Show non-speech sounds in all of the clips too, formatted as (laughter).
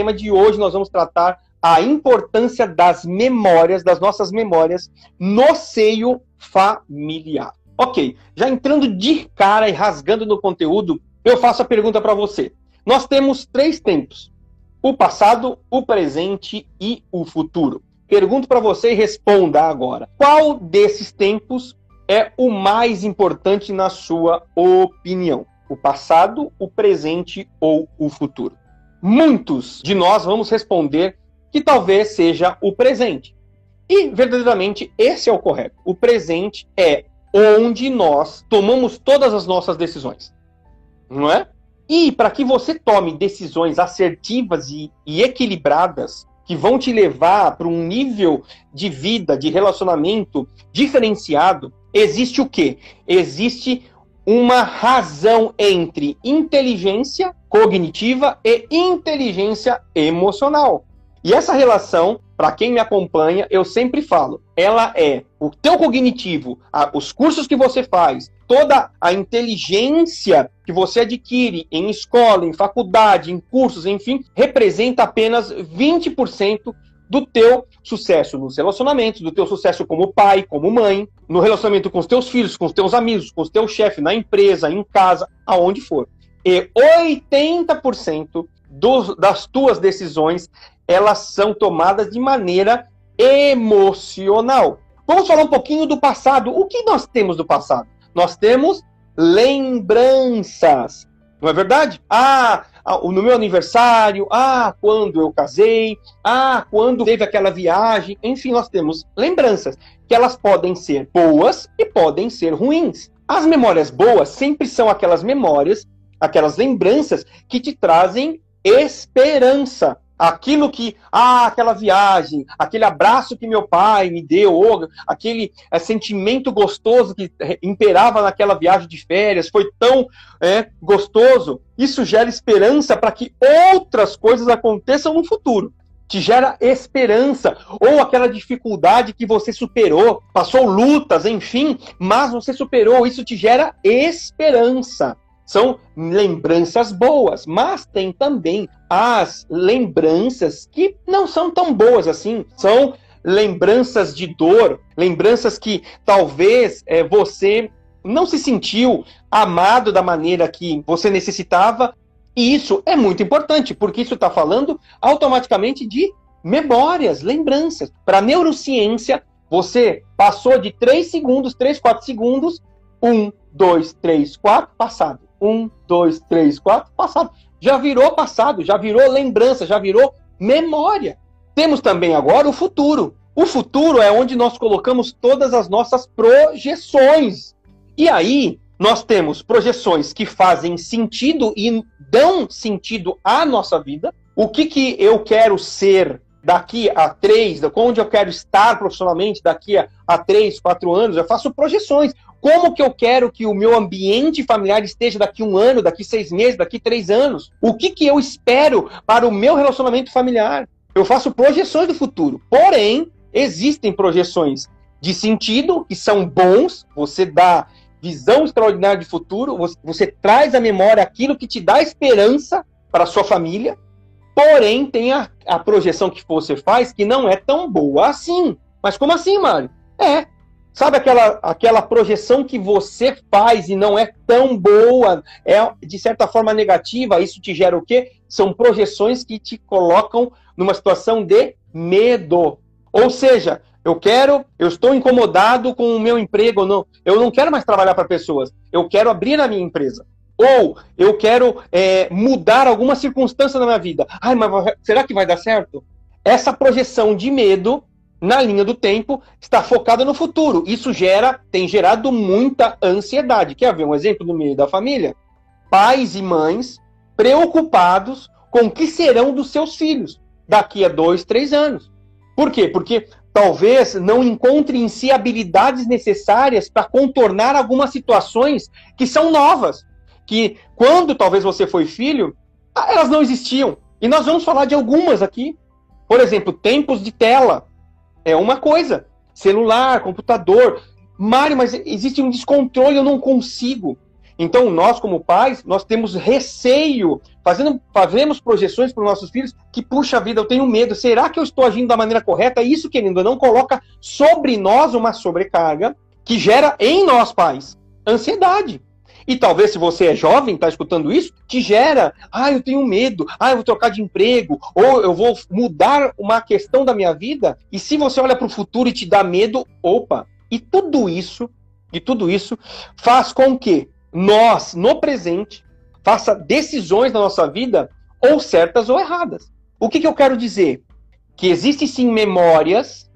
Tema de hoje nós vamos tratar a importância das memórias, das nossas memórias, no seio familiar. Ok, já entrando de cara e rasgando no conteúdo, eu faço a pergunta para você. Nós temos três tempos: o passado, o presente e o futuro. Pergunto para você e responda agora. Qual desses tempos é o mais importante na sua opinião? O passado, o presente ou o futuro? Muitos de nós vamos responder que talvez seja o presente. E verdadeiramente esse é o correto. O presente é onde nós tomamos todas as nossas decisões. Não é? E para que você tome decisões assertivas e, e equilibradas, que vão te levar para um nível de vida, de relacionamento diferenciado, existe o quê? Existe uma razão entre inteligência cognitiva e inteligência emocional. E essa relação, para quem me acompanha, eu sempre falo, ela é o teu cognitivo, a, os cursos que você faz, toda a inteligência que você adquire em escola, em faculdade, em cursos, enfim, representa apenas 20% do teu sucesso nos relacionamentos, do teu sucesso como pai, como mãe, no relacionamento com os teus filhos, com os teus amigos, com os teus chefes, na empresa, em casa, aonde for. E 80% dos, das tuas decisões elas são tomadas de maneira emocional. Vamos falar um pouquinho do passado. O que nós temos do passado? Nós temos lembranças. Não é verdade? Ah, no meu aniversário, ah, quando eu casei, ah, quando teve aquela viagem. Enfim, nós temos lembranças que elas podem ser boas e podem ser ruins. As memórias boas sempre são aquelas memórias, aquelas lembranças que te trazem esperança aquilo que, ah, aquela viagem, aquele abraço que meu pai me deu, ou aquele é, sentimento gostoso que imperava naquela viagem de férias, foi tão é, gostoso. Isso gera esperança para que outras coisas aconteçam no futuro. Te gera esperança, ou aquela dificuldade que você superou, passou lutas, enfim, mas você superou, isso te gera esperança são lembranças boas, mas tem também as lembranças que não são tão boas assim. São lembranças de dor, lembranças que talvez é, você não se sentiu amado da maneira que você necessitava. E isso é muito importante, porque isso está falando automaticamente de memórias, lembranças. Para a neurociência, você passou de 3 segundos, 3, 4 segundos, 1, 2, 3, 4, passado um, dois, três, quatro, passado. Já virou passado, já virou lembrança, já virou memória. Temos também agora o futuro. O futuro é onde nós colocamos todas as nossas projeções. E aí, nós temos projeções que fazem sentido e dão sentido à nossa vida. O que, que eu quero ser daqui a três, onde eu quero estar profissionalmente daqui a, a três, quatro anos, eu faço projeções. Como que eu quero que o meu ambiente familiar esteja daqui um ano, daqui seis meses, daqui três anos? O que, que eu espero para o meu relacionamento familiar? Eu faço projeções do futuro. Porém, existem projeções de sentido que são bons, você dá visão extraordinária de futuro, você, você traz à memória aquilo que te dá esperança para a sua família, porém tem a, a projeção que você faz que não é tão boa assim. Mas como assim, Mário? É, Sabe aquela, aquela projeção que você faz e não é tão boa, é de certa forma negativa, isso te gera o quê? São projeções que te colocam numa situação de medo. Ou seja, eu quero, eu estou incomodado com o meu emprego, não, eu não quero mais trabalhar para pessoas, eu quero abrir a minha empresa. Ou eu quero é, mudar alguma circunstância na minha vida. Ai, mas será que vai dar certo? Essa projeção de medo na linha do tempo, está focada no futuro. Isso gera, tem gerado muita ansiedade. Quer ver um exemplo no meio da família? Pais e mães preocupados com o que serão dos seus filhos daqui a dois, três anos. Por quê? Porque talvez não encontre em si habilidades necessárias para contornar algumas situações que são novas, que quando talvez você foi filho, elas não existiam. E nós vamos falar de algumas aqui. Por exemplo, tempos de tela é uma coisa. Celular, computador. Mário, mas existe um descontrole, eu não consigo. Então, nós, como pais, nós temos receio, fazendo, fazemos projeções para os nossos filhos que, puxa vida, eu tenho medo. Será que eu estou agindo da maneira correta? Isso, querendo não, coloca sobre nós uma sobrecarga que gera em nós, pais, ansiedade. E talvez, se você é jovem, está escutando isso, te gera, ah, eu tenho medo, ah, eu vou trocar de emprego, ou eu vou mudar uma questão da minha vida. E se você olha para o futuro e te dá medo, opa, e tudo isso, e tudo isso faz com que nós, no presente, faça decisões na nossa vida ou certas ou erradas. O que, que eu quero dizer? Que existem sim memórias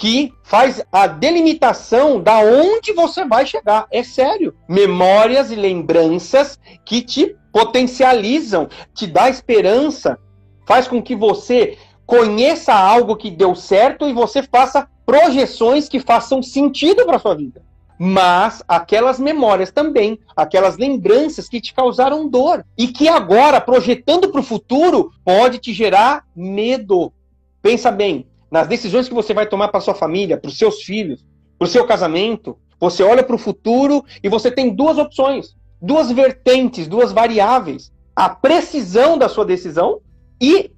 que faz a delimitação da onde você vai chegar. É sério. Memórias e lembranças que te potencializam, te dá esperança, faz com que você conheça algo que deu certo e você faça projeções que façam sentido para sua vida mas aquelas memórias também, aquelas lembranças que te causaram dor e que agora, projetando para o futuro, pode te gerar medo. Pensa bem, nas decisões que você vai tomar para sua família, para os seus filhos, para o seu casamento, você olha para o futuro e você tem duas opções, duas vertentes, duas variáveis: a precisão da sua decisão e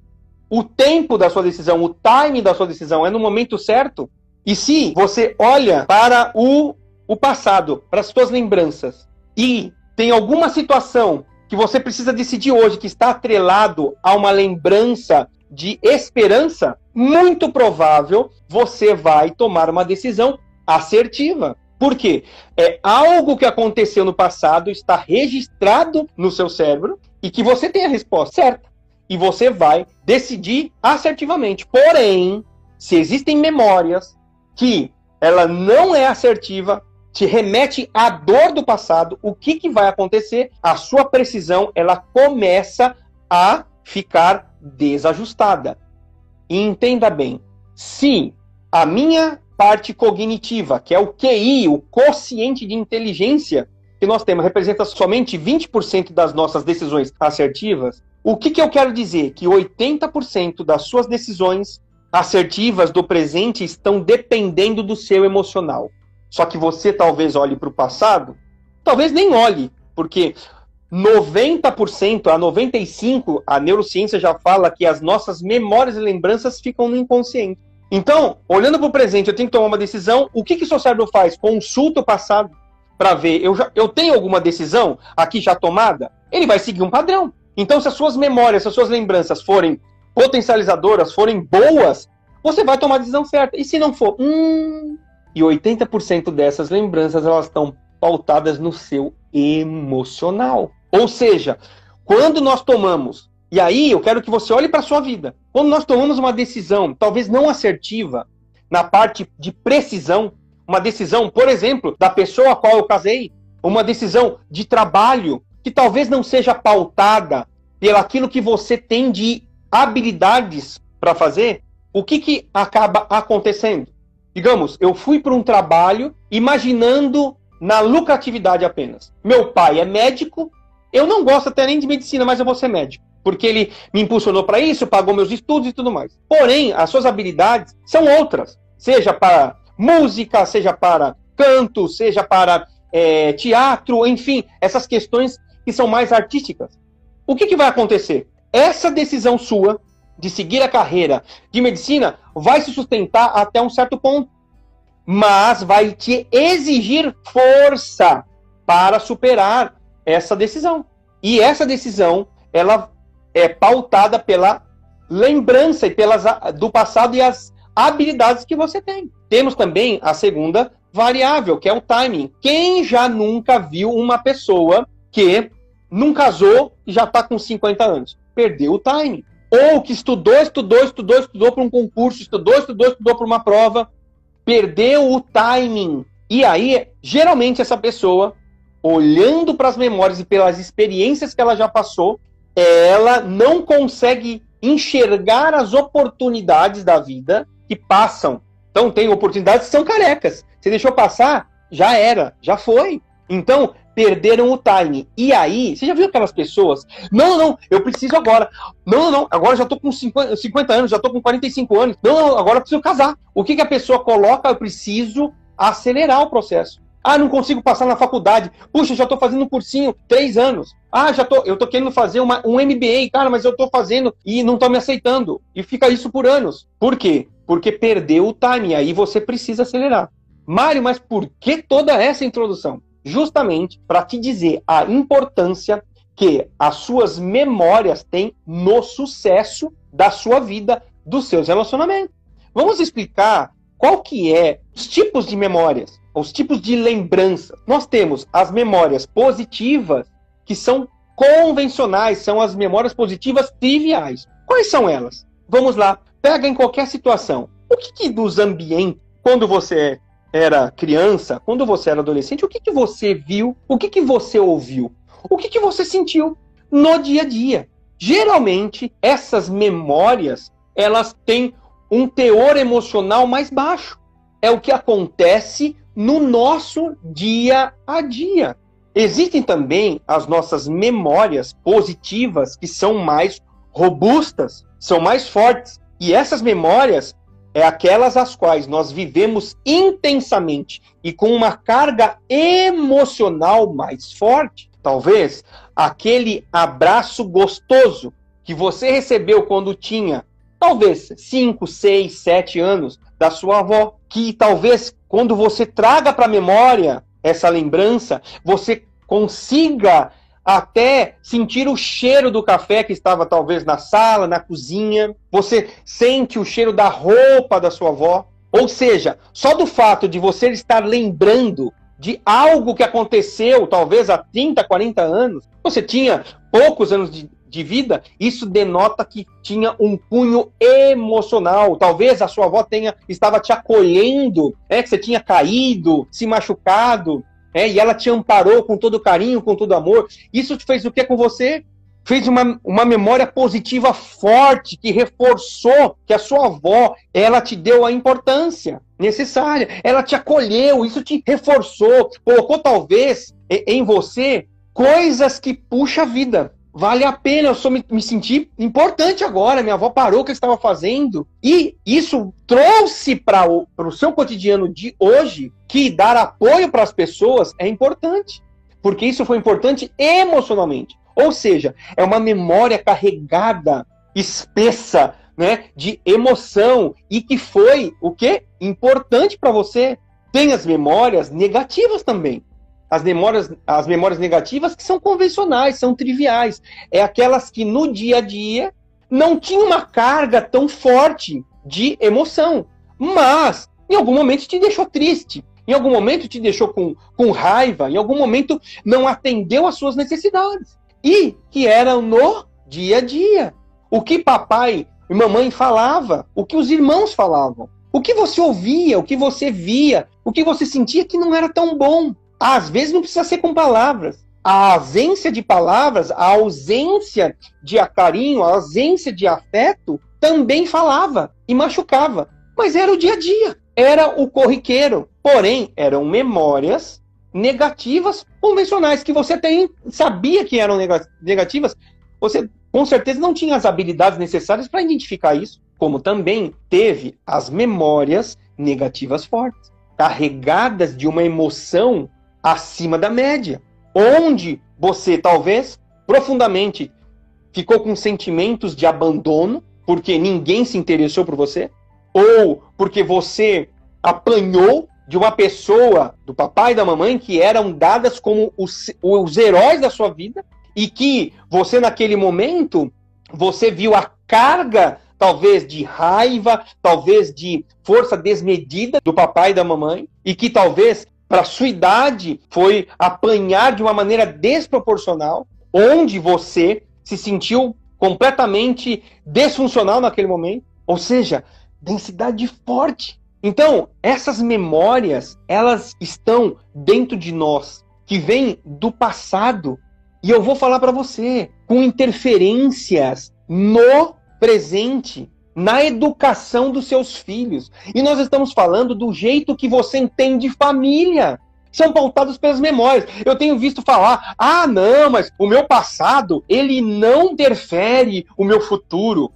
o tempo da sua decisão, o time da sua decisão é no momento certo. E se você olha para o o passado, para as suas lembranças, e tem alguma situação que você precisa decidir hoje que está atrelado a uma lembrança de esperança, muito provável você vai tomar uma decisão assertiva. Por quê? É algo que aconteceu no passado, está registrado no seu cérebro e que você tem a resposta certa. E você vai decidir assertivamente. Porém, se existem memórias que ela não é assertiva, te remete à dor do passado, o que, que vai acontecer? A sua precisão ela começa a ficar desajustada. E entenda bem, se a minha parte cognitiva, que é o QI, o quociente de inteligência que nós temos, representa somente 20% das nossas decisões assertivas, o que, que eu quero dizer? Que 80% das suas decisões assertivas do presente estão dependendo do seu emocional. Só que você talvez olhe para o passado, talvez nem olhe, porque 90% a 95% a neurociência já fala que as nossas memórias e lembranças ficam no inconsciente. Então, olhando para o presente, eu tenho que tomar uma decisão. O que, que seu cérebro faz? Consulta o passado para ver. Eu, já, eu tenho alguma decisão aqui já tomada? Ele vai seguir um padrão. Então, se as suas memórias, se as suas lembranças forem potencializadoras, forem boas, você vai tomar a decisão certa. E se não for, hum, e 80% dessas lembranças elas estão pautadas no seu emocional. Ou seja, quando nós tomamos, e aí eu quero que você olhe para a sua vida, quando nós tomamos uma decisão, talvez não assertiva, na parte de precisão, uma decisão, por exemplo, da pessoa a qual eu casei, uma decisão de trabalho, que talvez não seja pautada pelo aquilo que você tem de habilidades para fazer, o que, que acaba acontecendo? Digamos, eu fui para um trabalho imaginando na lucratividade apenas. Meu pai é médico, eu não gosto até nem de medicina, mas eu vou ser médico. Porque ele me impulsionou para isso, pagou meus estudos e tudo mais. Porém, as suas habilidades são outras. Seja para música, seja para canto, seja para é, teatro, enfim, essas questões que são mais artísticas. O que, que vai acontecer? Essa decisão sua de seguir a carreira de medicina vai se sustentar até um certo ponto, mas vai te exigir força para superar essa decisão. E essa decisão, ela é pautada pela lembrança e pelas do passado e as habilidades que você tem. Temos também a segunda variável, que é o timing. Quem já nunca viu uma pessoa que não casou e já está com 50 anos? Perdeu o timing ou que estudou, estudou, estudou, estudou para um concurso, estudou, estudou, estudou para uma prova, perdeu o timing. E aí, geralmente, essa pessoa, olhando para as memórias e pelas experiências que ela já passou, ela não consegue enxergar as oportunidades da vida que passam. Então, tem oportunidades que são carecas. Você deixou passar, já era, já foi. Então, perderam o time. E aí, você já viu aquelas pessoas? Não, não, eu preciso agora. Não, não, não, agora já tô com 50, 50 anos, já tô com 45 anos. Não, não, agora preciso casar. O que, que a pessoa coloca? Eu preciso acelerar o processo. Ah, não consigo passar na faculdade. Puxa, já tô fazendo um cursinho, três anos. Ah, já tô, eu tô querendo fazer uma, um MBA, cara, mas eu tô fazendo e não tô me aceitando. E fica isso por anos. Por quê? Porque perdeu o time, aí você precisa acelerar. Mário, mas por que toda essa introdução? justamente para te dizer a importância que as suas memórias têm no sucesso da sua vida, dos seus relacionamentos. Vamos explicar qual que é os tipos de memórias, os tipos de lembranças. Nós temos as memórias positivas, que são convencionais, são as memórias positivas triviais. Quais são elas? Vamos lá, pega em qualquer situação. O que, que dos ambientes, quando você era criança, quando você era adolescente, o que, que você viu, o que, que você ouviu, o que, que você sentiu no dia a dia. Geralmente, essas memórias, elas têm um teor emocional mais baixo. É o que acontece no nosso dia a dia. Existem também as nossas memórias positivas que são mais robustas, são mais fortes. E essas memórias, é aquelas as quais nós vivemos intensamente e com uma carga emocional mais forte. Talvez aquele abraço gostoso que você recebeu quando tinha, talvez 5, 6, 7 anos da sua avó, que talvez quando você traga para a memória essa lembrança, você consiga até sentir o cheiro do café que estava talvez na sala, na cozinha. Você sente o cheiro da roupa da sua avó. Ou seja, só do fato de você estar lembrando de algo que aconteceu talvez há 30, 40 anos, você tinha poucos anos de, de vida, isso denota que tinha um cunho emocional. Talvez a sua avó tenha estava te acolhendo, é que você tinha caído, se machucado, é, e ela te amparou com todo carinho, com todo amor. Isso fez o que com você? Fez uma, uma memória positiva forte que reforçou que a sua avó, ela te deu a importância necessária. Ela te acolheu, isso te reforçou, colocou talvez em você coisas que puxa a vida vale a pena, eu só me, me senti importante agora, minha avó parou o que estava fazendo. E isso trouxe para o, o seu cotidiano de hoje que dar apoio para as pessoas é importante. Porque isso foi importante emocionalmente. Ou seja, é uma memória carregada, espessa, né, de emoção e que foi o que importante para você. Tem as memórias negativas também as memórias, as memórias negativas que são convencionais, são triviais. É aquelas que no dia a dia não tinham uma carga tão forte de emoção, mas em algum momento te deixou triste, em algum momento te deixou com, com raiva, em algum momento não atendeu às suas necessidades. E que eram no dia a dia. O que papai e mamãe falava, o que os irmãos falavam, o que você ouvia, o que você via, o que você sentia que não era tão bom. Às vezes não precisa ser com palavras. A ausência de palavras, a ausência de carinho, a ausência de afeto também falava e machucava. Mas era o dia a dia, era o corriqueiro. Porém, eram memórias negativas convencionais que você tem, sabia que eram negativas. Você com certeza não tinha as habilidades necessárias para identificar isso, como também teve as memórias negativas fortes, carregadas de uma emoção acima da média, onde você talvez profundamente ficou com sentimentos de abandono porque ninguém se interessou por você, ou porque você apanhou de uma pessoa, do papai e da mamãe, que eram dadas como os, os heróis da sua vida, e que você, naquele momento, você viu a carga, talvez de raiva, talvez de força desmedida do papai e da mamãe, e que talvez para sua idade foi apanhar de uma maneira desproporcional, onde você se sentiu completamente desfuncional naquele momento, ou seja, densidade forte. Então, essas memórias, elas estão dentro de nós, que vêm do passado, E eu vou falar para você, com interferências no presente, na educação dos seus filhos. E nós estamos falando do jeito que você entende família. São pautados pelas memórias. Eu tenho visto falar: ah, não, mas o meu passado, ele não interfere o meu futuro.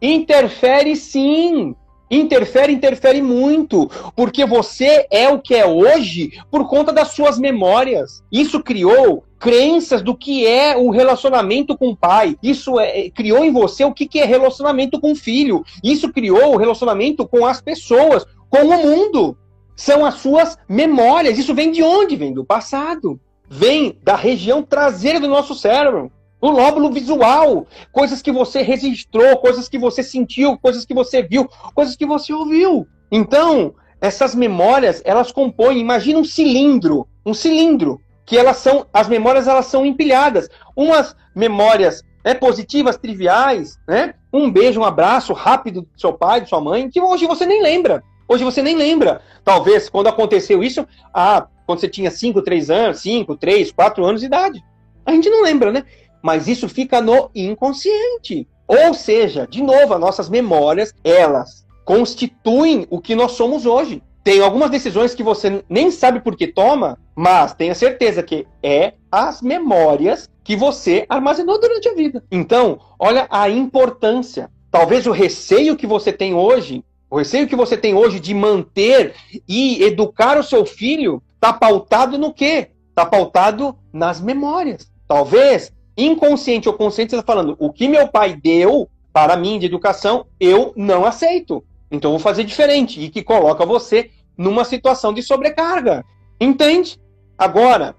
Interfere sim. Interfere, interfere muito, porque você é o que é hoje por conta das suas memórias. Isso criou crenças do que é o relacionamento com o pai. Isso é, é, criou em você o que, que é relacionamento com o filho. Isso criou o relacionamento com as pessoas, com o mundo. São as suas memórias. Isso vem de onde? Vem do passado. Vem da região traseira do nosso cérebro. O lóbulo visual, coisas que você registrou, coisas que você sentiu, coisas que você viu, coisas que você ouviu. Então, essas memórias, elas compõem, imagina um cilindro, um cilindro, que elas são, as memórias elas são empilhadas. Umas memórias é positivas, triviais, né? Um beijo, um abraço rápido do seu pai, de sua mãe, que hoje você nem lembra. Hoje você nem lembra. Talvez quando aconteceu isso, ah, quando você tinha 5, 3 anos, 5, 3, 4 anos de idade. A gente não lembra, né? mas isso fica no inconsciente. Ou seja, de novo, as nossas memórias, elas constituem o que nós somos hoje. Tem algumas decisões que você nem sabe por que toma, mas tenha certeza que é as memórias que você armazenou durante a vida. Então, olha a importância. Talvez o receio que você tem hoje, o receio que você tem hoje de manter e educar o seu filho, está pautado no quê? Está pautado nas memórias. Talvez inconsciente ou consciente, você está falando, o que meu pai deu para mim de educação, eu não aceito. Então vou fazer diferente. E que coloca você numa situação de sobrecarga. Entende? Agora,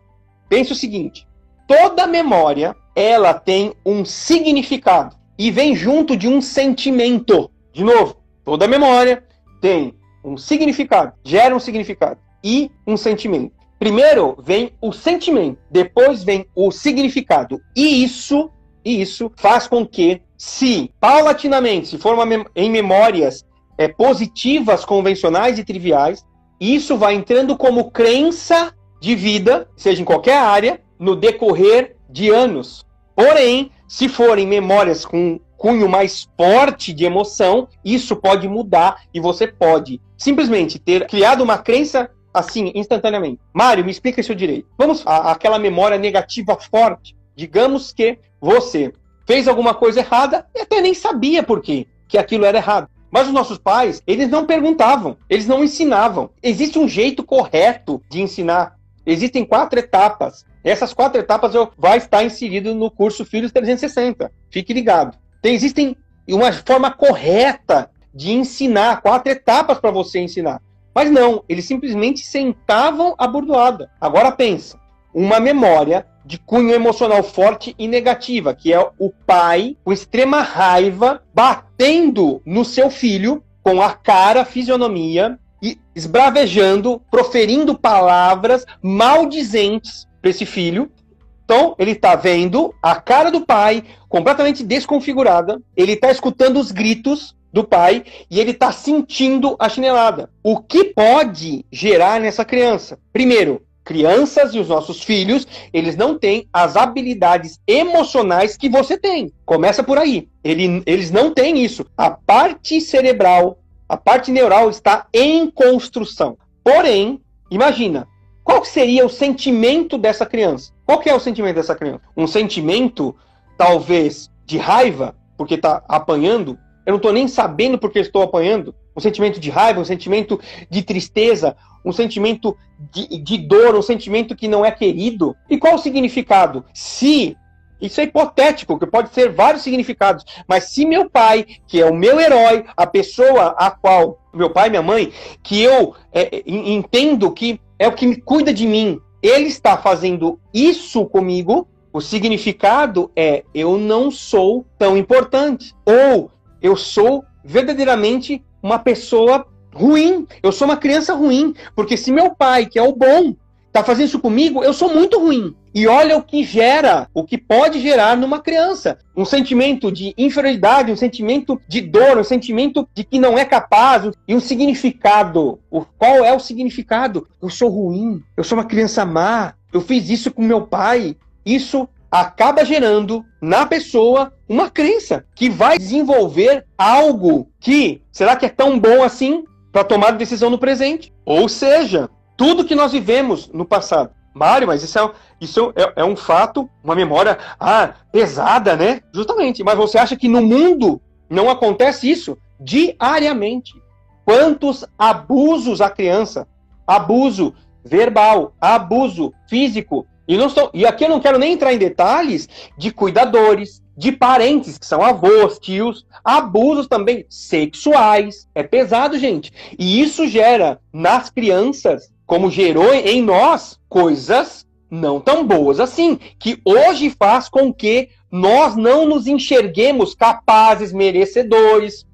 pense o seguinte: toda memória ela tem um significado e vem junto de um sentimento. De novo, toda memória tem um significado, gera um significado e um sentimento. Primeiro vem o sentimento, depois vem o significado. E isso, isso faz com que, se paulatinamente se for mem em memórias é, positivas, convencionais e triviais, isso vai entrando como crença de vida, seja em qualquer área, no decorrer de anos. Porém, se forem memórias com cunho mais forte de emoção, isso pode mudar e você pode simplesmente ter criado uma crença assim, instantaneamente. Mário, me explica isso direito. Vamos a, aquela memória negativa forte. Digamos que você fez alguma coisa errada e até nem sabia por quê, que aquilo era errado. Mas os nossos pais, eles não perguntavam, eles não ensinavam. Existe um jeito correto de ensinar. Existem quatro etapas. Essas quatro etapas eu, vai estar inserido no curso Filhos 360. Fique ligado. Tem, existem uma forma correta de ensinar, quatro etapas para você ensinar. Mas não, eles simplesmente sentavam a bordoada. Agora pensa, uma memória de cunho emocional forte e negativa, que é o pai com extrema raiva batendo no seu filho com a cara, a fisionomia e esbravejando, proferindo palavras maldizentes para esse filho. Então, ele está vendo a cara do pai completamente desconfigurada, ele está escutando os gritos do pai e ele está sentindo a chinelada. O que pode gerar nessa criança? Primeiro, crianças e os nossos filhos, eles não têm as habilidades emocionais que você tem. Começa por aí. Ele, eles não têm isso. A parte cerebral, a parte neural está em construção. Porém, imagina, qual seria o sentimento dessa criança? Qual que é o sentimento dessa criança? Um sentimento, talvez, de raiva, porque está apanhando, eu não estou nem sabendo porque estou apanhando. Um sentimento de raiva, um sentimento de tristeza, um sentimento de, de dor, um sentimento que não é querido. E qual o significado? Se isso é hipotético, que pode ser vários significados. Mas se meu pai, que é o meu herói, a pessoa a qual, meu pai minha mãe, que eu é, entendo que é o que me cuida de mim, ele está fazendo isso comigo, o significado é eu não sou tão importante. Ou eu sou verdadeiramente uma pessoa ruim. Eu sou uma criança ruim. Porque se meu pai, que é o bom, está fazendo isso comigo, eu sou muito ruim. E olha o que gera, o que pode gerar numa criança. Um sentimento de inferioridade, um sentimento de dor, um sentimento de que não é capaz, e um significado. O, qual é o significado? Eu sou ruim, eu sou uma criança má, eu fiz isso com meu pai. Isso acaba gerando na pessoa uma crença que vai desenvolver algo que será que é tão bom assim para tomar decisão no presente? Ou seja, tudo que nós vivemos no passado. Mário, mas isso, é, isso é, é um fato, uma memória ah, pesada, né? Justamente. Mas você acha que no mundo não acontece isso diariamente? Quantos abusos à criança? Abuso verbal, abuso físico. E, não estou, e aqui eu não quero nem entrar em detalhes de cuidadores, de parentes, que são avós, tios, abusos também sexuais. É pesado, gente. E isso gera nas crianças, como gerou em nós, coisas não tão boas assim, que hoje faz com que nós não nos enxerguemos capazes, merecedores.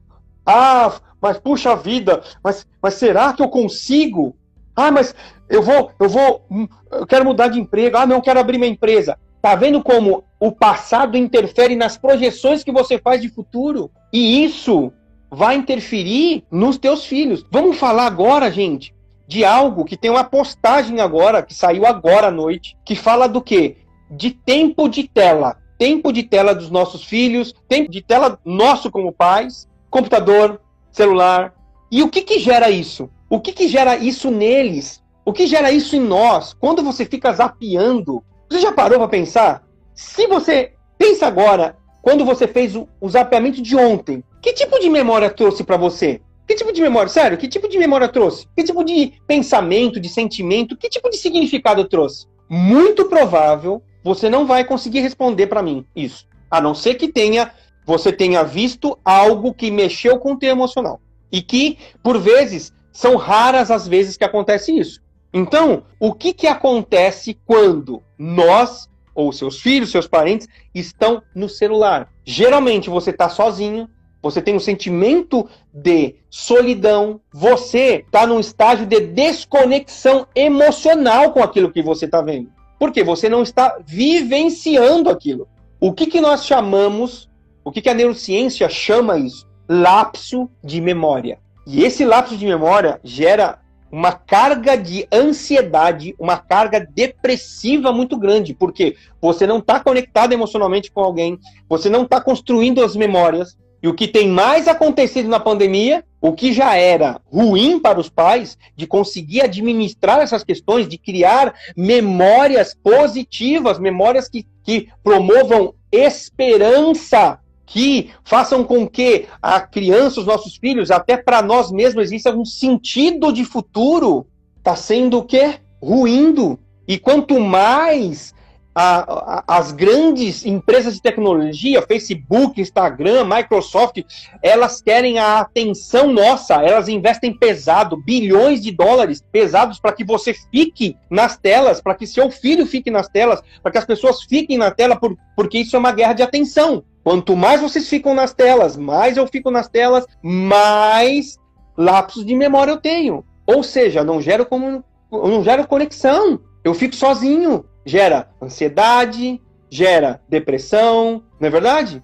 Ah, mas puxa vida, mas, mas será que eu consigo? Ah, mas eu vou, eu vou, hum, eu quero mudar de emprego. Ah, não, quero abrir minha empresa. Tá vendo como o passado interfere nas projeções que você faz de futuro? E isso vai interferir nos teus filhos. Vamos falar agora, gente, de algo que tem uma postagem agora, que saiu agora à noite, que fala do quê? De tempo de tela. Tempo de tela dos nossos filhos, tempo de tela nosso como pais, computador, celular. E o que que gera isso? O que que gera isso neles? O que gera isso em nós? Quando você fica zapeando, você já parou para pensar? Se você pensa agora, quando você fez o, o zapeamento de ontem, que tipo de memória trouxe para você? Que tipo de memória? Sério, que tipo de memória trouxe? Que tipo de pensamento, de sentimento, que tipo de significado trouxe? Muito provável você não vai conseguir responder para mim isso. A não ser que tenha você tenha visto algo que mexeu com o teu emocional. E que, por vezes, são raras as vezes que acontece isso. Então, o que, que acontece quando nós, ou seus filhos, seus parentes, estão no celular? Geralmente você está sozinho, você tem um sentimento de solidão, você está num estágio de desconexão emocional com aquilo que você está vendo. Porque você não está vivenciando aquilo. O que, que nós chamamos, o que, que a neurociência chama isso? Lapso de memória. E esse lapso de memória gera uma carga de ansiedade, uma carga depressiva muito grande, porque você não está conectado emocionalmente com alguém, você não está construindo as memórias. E o que tem mais acontecido na pandemia, o que já era ruim para os pais, de conseguir administrar essas questões, de criar memórias positivas, memórias que, que promovam esperança que façam com que a criança, os nossos filhos, até para nós mesmos, exista um sentido de futuro, está sendo o quê? Ruindo. E quanto mais a, a, as grandes empresas de tecnologia, Facebook, Instagram, Microsoft, elas querem a atenção nossa, elas investem pesado, bilhões de dólares pesados para que você fique nas telas, para que seu filho fique nas telas, para que as pessoas fiquem na tela, por, porque isso é uma guerra de atenção. Quanto mais vocês ficam nas telas, mais eu fico nas telas, mais lapsos de memória eu tenho. Ou seja, não gero como não gero conexão. Eu fico sozinho. Gera ansiedade, gera depressão, não é verdade?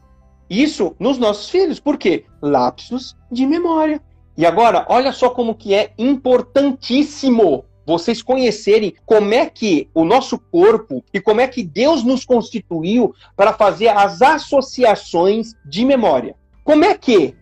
Isso nos nossos filhos. Por quê? Lapsos de memória. E agora, olha só como que é importantíssimo vocês conhecerem como é que o nosso corpo e como é que Deus nos constituiu para fazer as associações de memória. Como é que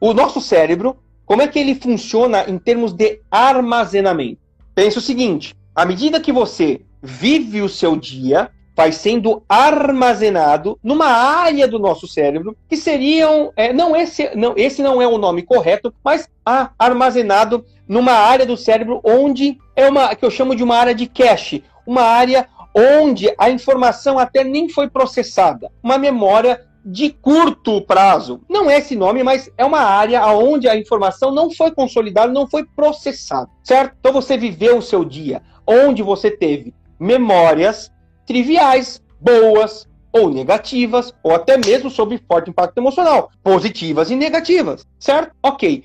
o nosso cérebro, como é que ele funciona em termos de armazenamento? Pense o seguinte: à medida que você vive o seu dia, vai sendo armazenado numa área do nosso cérebro que seriam é, não esse não esse não é o nome correto, mas ah, armazenado numa área do cérebro onde é uma que eu chamo de uma área de cache, uma área onde a informação até nem foi processada, uma memória de curto prazo. Não é esse nome, mas é uma área onde a informação não foi consolidada, não foi processada, certo? Então você viveu o seu dia onde você teve memórias triviais, boas ou negativas, ou até mesmo sobre forte impacto emocional, positivas e negativas, certo? Ok.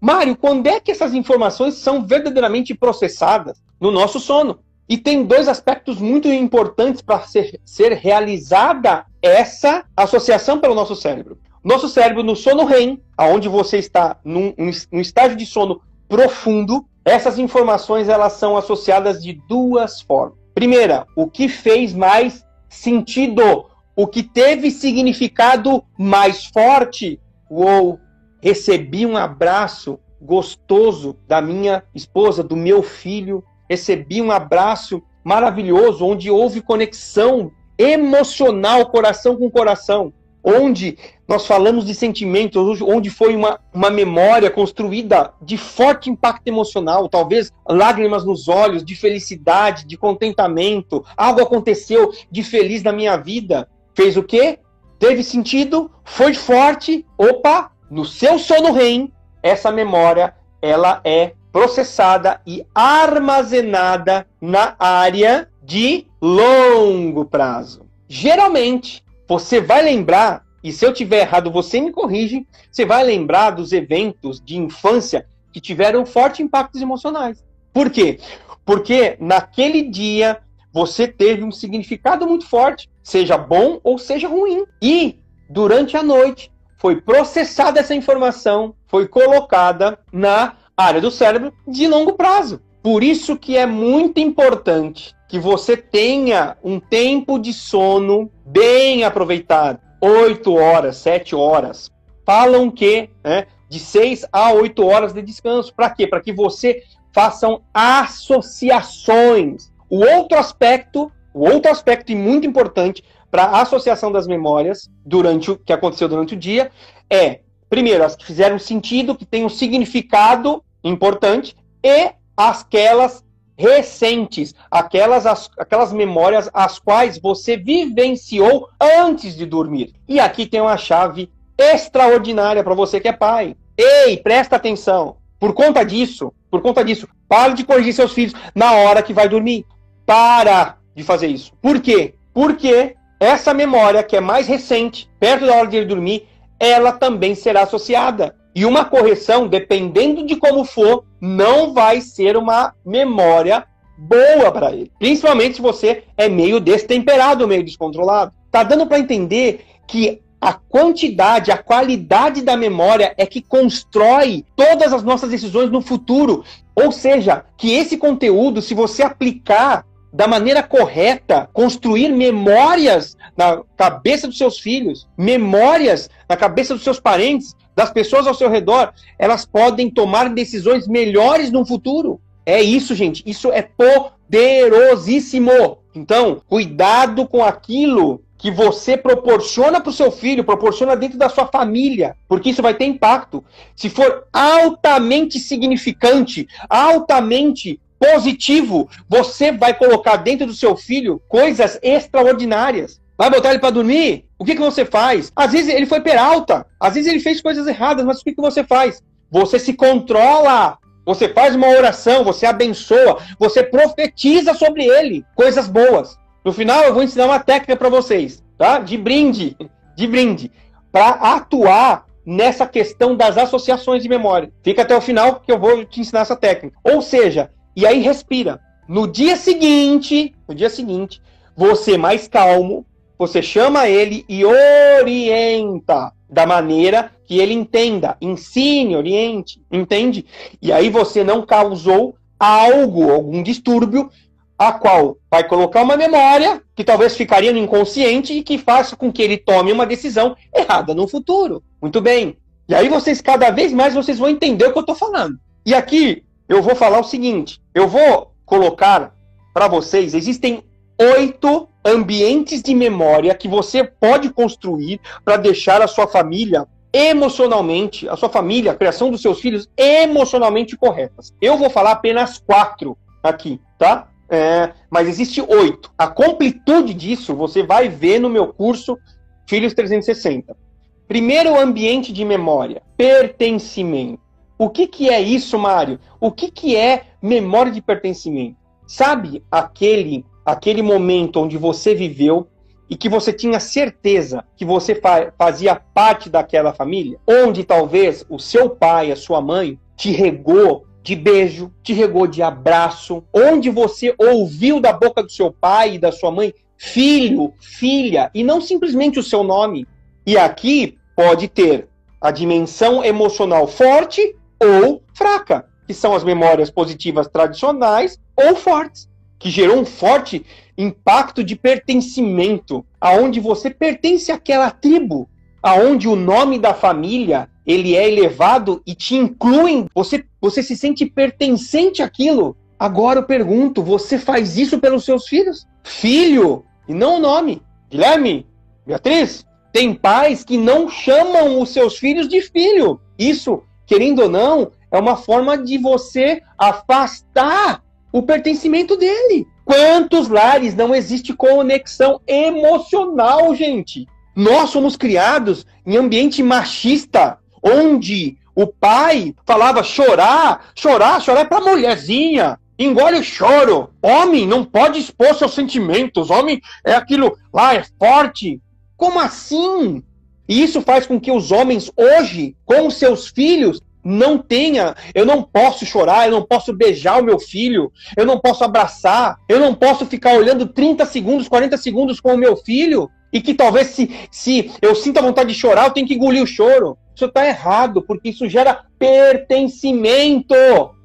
Mário, quando é que essas informações são verdadeiramente processadas? No nosso sono. E tem dois aspectos muito importantes para ser, ser realizada essa associação pelo nosso cérebro. Nosso cérebro no sono REM, aonde você está num, num estágio de sono profundo, essas informações elas são associadas de duas formas. Primeira, o que fez mais sentido, o que teve significado mais forte. Uou, recebi um abraço gostoso da minha esposa, do meu filho, recebi um abraço maravilhoso, onde houve conexão emocional, coração com coração, onde nós falamos de sentimentos, onde foi uma, uma memória construída de forte impacto emocional, talvez lágrimas nos olhos, de felicidade, de contentamento, algo aconteceu de feliz na minha vida. Fez o quê? Teve sentido, foi forte, opa, no seu sono REM, essa memória ela é processada e armazenada na área de longo prazo. Geralmente, você vai lembrar, e se eu tiver errado, você me corrige, você vai lembrar dos eventos de infância que tiveram fortes impactos emocionais. Por quê? Porque naquele dia você teve um significado muito forte, seja bom ou seja ruim. E durante a noite foi processada essa informação, foi colocada na área do cérebro de longo prazo. Por isso que é muito importante que você tenha um tempo de sono bem aproveitado. 8 horas, 7 horas. Falam que né, de 6 a 8 horas de descanso. Para quê? Para que você façam associações. O outro aspecto, o outro aspecto e muito importante para a associação das memórias durante o que aconteceu durante o dia é, primeiro, as que fizeram sentido, que têm um significado importante, e aquelas recentes, aquelas, as, aquelas memórias as quais você vivenciou antes de dormir. E aqui tem uma chave extraordinária para você que é pai. Ei, presta atenção. Por conta disso, por conta disso, pare de corrigir seus filhos na hora que vai dormir. Para de fazer isso. Por quê? Porque essa memória que é mais recente, perto da hora de ele dormir, ela também será associada. E uma correção, dependendo de como for, não vai ser uma memória boa para ele. Principalmente se você é meio destemperado, meio descontrolado. Tá dando para entender que a quantidade, a qualidade da memória é que constrói todas as nossas decisões no futuro. Ou seja, que esse conteúdo, se você aplicar da maneira correta, construir memórias na cabeça dos seus filhos, memórias na cabeça dos seus parentes, das pessoas ao seu redor, elas podem tomar decisões melhores no futuro. É isso, gente. Isso é poderosíssimo. Então, cuidado com aquilo que você proporciona para o seu filho, proporciona dentro da sua família, porque isso vai ter impacto. Se for altamente significante, altamente positivo, você vai colocar dentro do seu filho coisas extraordinárias. Vai botar ele para dormir? O que, que você faz? Às vezes ele foi peralta, às vezes ele fez coisas erradas, mas o que, que você faz? Você se controla, você faz uma oração, você abençoa, você profetiza sobre ele coisas boas. No final eu vou ensinar uma técnica para vocês, tá? De brinde, de brinde, para atuar nessa questão das associações de memória. Fica até o final que eu vou te ensinar essa técnica. Ou seja, e aí respira. No dia seguinte, no dia seguinte, você mais calmo, você chama ele e orienta da maneira que ele entenda. Ensine, oriente, entende? E aí você não causou algo, algum distúrbio, a qual vai colocar uma memória que talvez ficaria no inconsciente e que faça com que ele tome uma decisão errada no futuro. Muito bem. E aí vocês, cada vez mais, vocês vão entender o que eu estou falando. E aqui eu vou falar o seguinte: eu vou colocar para vocês, existem oito ambientes de memória que você pode construir para deixar a sua família emocionalmente, a sua família, a criação dos seus filhos emocionalmente corretas. Eu vou falar apenas quatro aqui, tá? É, mas existe oito. A completude disso você vai ver no meu curso Filhos 360. Primeiro ambiente de memória, pertencimento. O que, que é isso, Mário? O que, que é memória de pertencimento? Sabe aquele aquele momento onde você viveu e que você tinha certeza que você fa fazia parte daquela família, onde talvez o seu pai, a sua mãe, te regou de beijo, te regou de abraço, onde você ouviu da boca do seu pai e da sua mãe filho, filha, e não simplesmente o seu nome. E aqui pode ter a dimensão emocional forte ou fraca, que são as memórias positivas tradicionais ou fortes. Que gerou um forte impacto de pertencimento, aonde você pertence àquela tribo, aonde o nome da família ele é elevado e te incluem, você, você se sente pertencente àquilo. Agora eu pergunto, você faz isso pelos seus filhos? Filho, e não o nome. Guilherme, Beatriz, tem pais que não chamam os seus filhos de filho. Isso, querendo ou não, é uma forma de você afastar o pertencimento dele. Quantos lares não existe conexão emocional, gente? Nós somos criados em ambiente machista, onde o pai falava chorar, chorar, chorar é para mulherzinha. Engole o choro. Homem não pode expor seus sentimentos. Homem é aquilo lá, é forte. Como assim? E isso faz com que os homens hoje, com seus filhos, não tenha, eu não posso chorar, eu não posso beijar o meu filho, eu não posso abraçar, eu não posso ficar olhando 30 segundos, 40 segundos com o meu filho, e que talvez se, se eu sinta vontade de chorar, eu tenho que engolir o choro. Isso está errado, porque isso gera pertencimento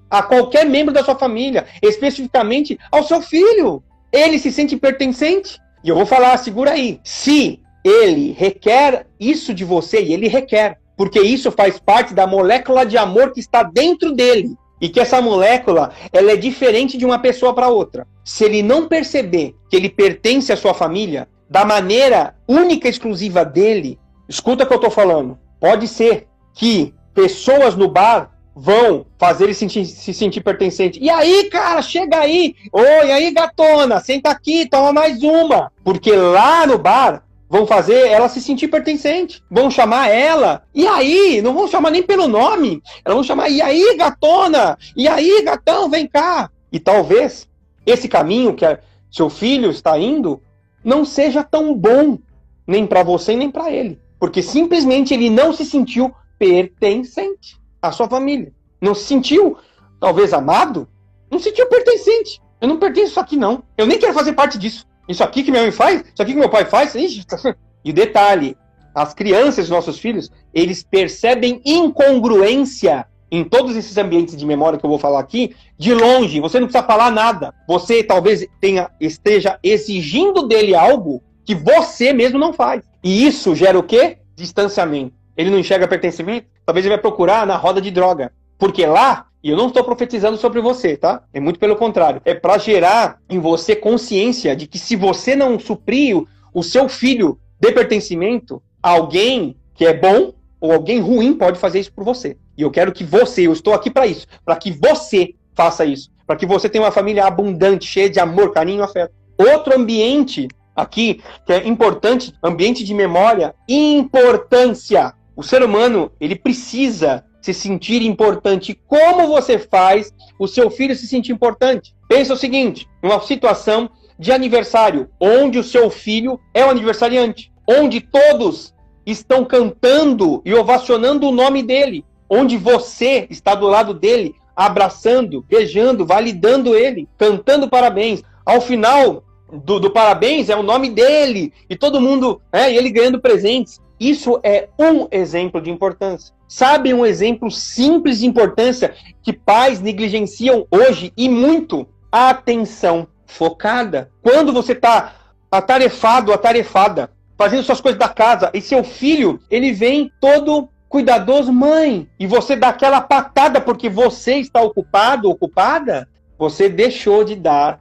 a qualquer membro da sua família, especificamente ao seu filho. Ele se sente pertencente. E eu vou falar, segura aí. Se ele requer isso de você, e ele requer, porque isso faz parte da molécula de amor que está dentro dele. E que essa molécula, ela é diferente de uma pessoa para outra. Se ele não perceber que ele pertence à sua família, da maneira única e exclusiva dele, escuta o que eu estou falando. Pode ser que pessoas no bar vão fazer ele sentir, se sentir pertencente. E aí, cara, chega aí. Oi, aí, gatona, senta aqui, toma mais uma. Porque lá no bar vão fazer ela se sentir pertencente. Vão chamar ela. E aí? Não vão chamar nem pelo nome. Elas vão chamar, e aí, gatona? E aí, gatão, vem cá. E talvez esse caminho que seu filho está indo não seja tão bom, nem para você nem para ele. Porque simplesmente ele não se sentiu pertencente à sua família. Não se sentiu, talvez, amado. Não se sentiu pertencente. Eu não pertenço aqui, não. Eu nem quero fazer parte disso. Isso aqui que minha mãe faz, isso aqui que meu pai faz, ixi. (laughs) e detalhe, as crianças, os nossos filhos, eles percebem incongruência em todos esses ambientes de memória que eu vou falar aqui, de longe, você não precisa falar nada. Você talvez tenha esteja exigindo dele algo que você mesmo não faz. E isso gera o quê? Distanciamento. Ele não enxerga pertencimento, talvez ele vai procurar na roda de droga. Porque lá e eu não estou profetizando sobre você, tá? É muito pelo contrário. É para gerar em você consciência de que se você não suprir o, seu filho de pertencimento, alguém que é bom ou alguém ruim pode fazer isso por você. E eu quero que você, eu estou aqui para isso, para que você faça isso, para que você tenha uma família abundante, cheia de amor, carinho afeto. Outro ambiente aqui que é importante, ambiente de memória, importância. O ser humano, ele precisa se sentir importante. Como você faz o seu filho se sentir importante? Pensa o seguinte: uma situação de aniversário, onde o seu filho é o aniversariante, onde todos estão cantando e ovacionando o nome dele, onde você está do lado dele, abraçando, beijando, validando ele, cantando parabéns. Ao final do, do parabéns é o nome dele e todo mundo, é, e ele ganhando presentes. Isso é um exemplo de importância. Sabe um exemplo simples de importância que pais negligenciam hoje e muito? A atenção focada. Quando você está atarefado, atarefada, fazendo suas coisas da casa, e seu filho, ele vem todo cuidadoso, mãe, e você dá aquela patada porque você está ocupado, ocupada, você deixou de dar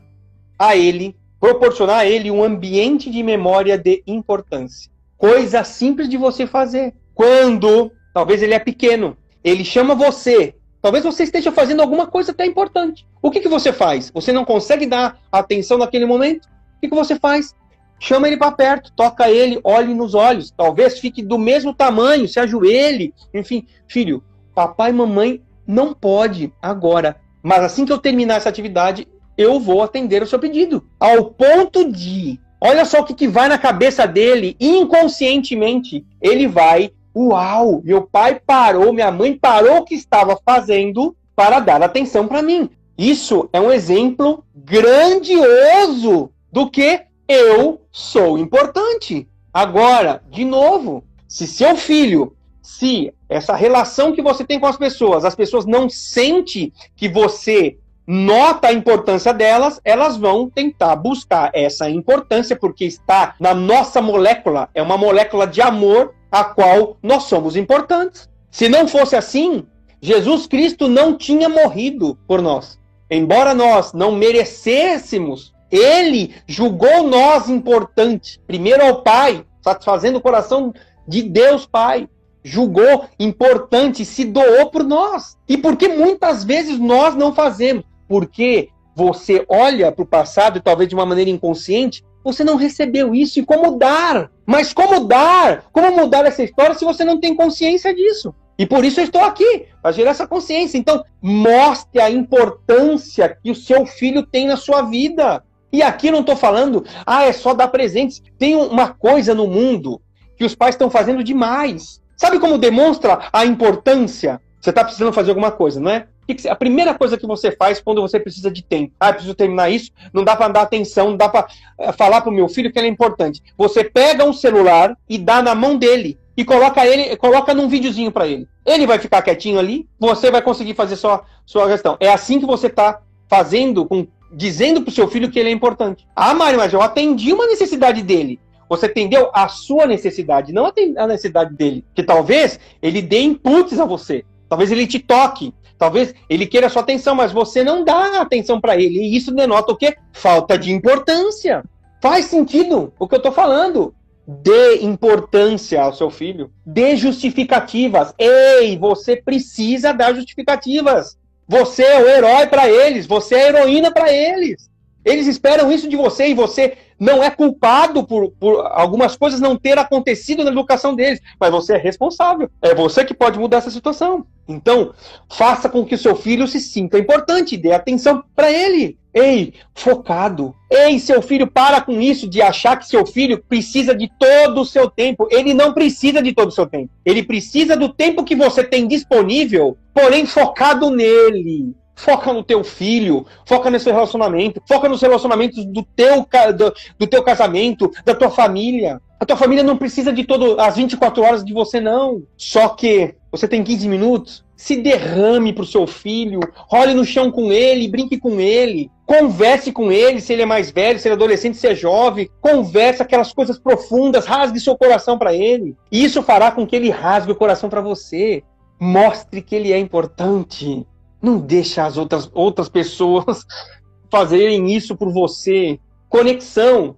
a ele, proporcionar a ele um ambiente de memória de importância. Coisa simples de você fazer. Quando Talvez ele é pequeno. Ele chama você. Talvez você esteja fazendo alguma coisa até importante. O que, que você faz? Você não consegue dar atenção naquele momento? O que, que você faz? Chama ele para perto, toca ele, olhe nos olhos. Talvez fique do mesmo tamanho, se ajoelhe. Enfim, filho, papai e mamãe não pode agora. Mas assim que eu terminar essa atividade, eu vou atender o seu pedido. Ao ponto de, olha só o que, que vai na cabeça dele, inconscientemente, ele vai Uau! Meu pai parou, minha mãe parou o que estava fazendo para dar atenção para mim. Isso é um exemplo grandioso do que eu sou importante. Agora, de novo, se seu filho, se essa relação que você tem com as pessoas, as pessoas não sentem que você nota a importância delas, elas vão tentar buscar essa importância, porque está na nossa molécula, é uma molécula de amor a qual nós somos importantes. Se não fosse assim, Jesus Cristo não tinha morrido por nós. Embora nós não merecêssemos, ele julgou nós importante, primeiro ao Pai, satisfazendo o coração de Deus Pai julgou importante, se doou por nós. E por que muitas vezes nós não fazemos? Porque você olha para o passado, talvez de uma maneira inconsciente, você não recebeu isso. E como dar? Mas como dar? Como mudar essa história se você não tem consciência disso? E por isso eu estou aqui, para gerar essa consciência. Então, mostre a importância que o seu filho tem na sua vida. E aqui não estou falando, ah, é só dar presentes. Tem uma coisa no mundo que os pais estão fazendo demais. Sabe como demonstra a importância? Você está precisando fazer alguma coisa, não é? A primeira coisa que você faz quando você precisa de tempo. Ah, preciso terminar isso, não dá para dar atenção, não dá para eh, falar para o meu filho que ele é importante. Você pega um celular e dá na mão dele e coloca ele, coloca num videozinho para ele. Ele vai ficar quietinho ali, você vai conseguir fazer sua sua questão. É assim que você está fazendo, com, dizendo para o seu filho que ele é importante. Ah, Mário, mas eu atendi uma necessidade dele. Você atendeu a sua necessidade, não a necessidade dele. Que talvez ele dê inputs a você. Talvez ele te toque. Talvez ele queira sua atenção, mas você não dá atenção para ele. E isso denota o quê? Falta de importância. Faz sentido o que eu estou falando. Dê importância ao seu filho. Dê justificativas. Ei, você precisa dar justificativas. Você é o herói para eles. Você é a heroína para eles. Eles esperam isso de você e você não é culpado por, por algumas coisas não ter acontecido na educação deles, mas você é responsável. É você que pode mudar essa situação. Então, faça com que o seu filho se sinta importante, dê atenção para ele. Ei, focado. Ei, seu filho, para com isso de achar que seu filho precisa de todo o seu tempo. Ele não precisa de todo o seu tempo. Ele precisa do tempo que você tem disponível, porém focado nele. Foca no teu filho, foca nesse relacionamento, foca nos relacionamentos do teu, do, do teu casamento, da tua família. A tua família não precisa de todo as 24 horas de você, não. Só que você tem 15 minutos, se derrame pro seu filho, role no chão com ele, brinque com ele, converse com ele, se ele é mais velho, se ele é adolescente, se é jovem, converse aquelas coisas profundas, rasgue seu coração para ele. Isso fará com que ele rasgue o coração para você. Mostre que ele é importante. Não deixa as outras, outras pessoas (laughs) fazerem isso por você. Conexão.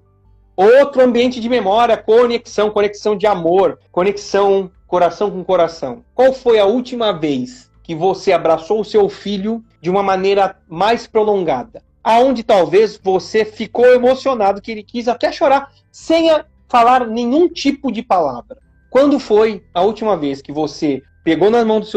Outro ambiente de memória, conexão, conexão de amor, conexão coração com coração. Qual foi a última vez que você abraçou o seu filho de uma maneira mais prolongada? Aonde talvez você ficou emocionado que ele quis até chorar sem falar nenhum tipo de palavra. Quando foi a última vez que você pegou na mão do,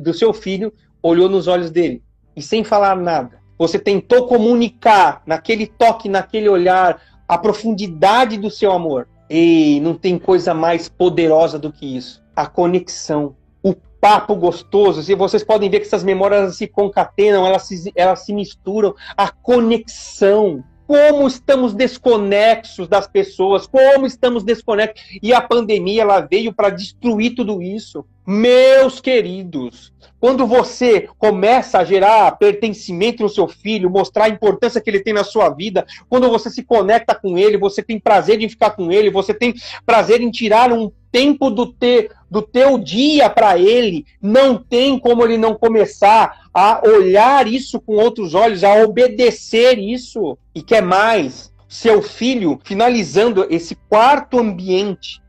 do seu filho, olhou nos olhos dele e sem falar nada, você tentou comunicar naquele toque, naquele olhar, a profundidade do seu amor. E não tem coisa mais poderosa do que isso. A conexão, o papo gostoso. E vocês podem ver que essas memórias se concatenam, elas se, elas se misturam. A conexão como estamos desconexos das pessoas, como estamos desconexos. E a pandemia ela veio para destruir tudo isso. Meus queridos, quando você começa a gerar pertencimento no seu filho, mostrar a importância que ele tem na sua vida, quando você se conecta com ele, você tem prazer em ficar com ele, você tem prazer em tirar um tempo do, te, do teu dia para ele, não tem como ele não começar a olhar isso com outros olhos, a obedecer isso. E quer mais, seu filho, finalizando esse quarto ambiente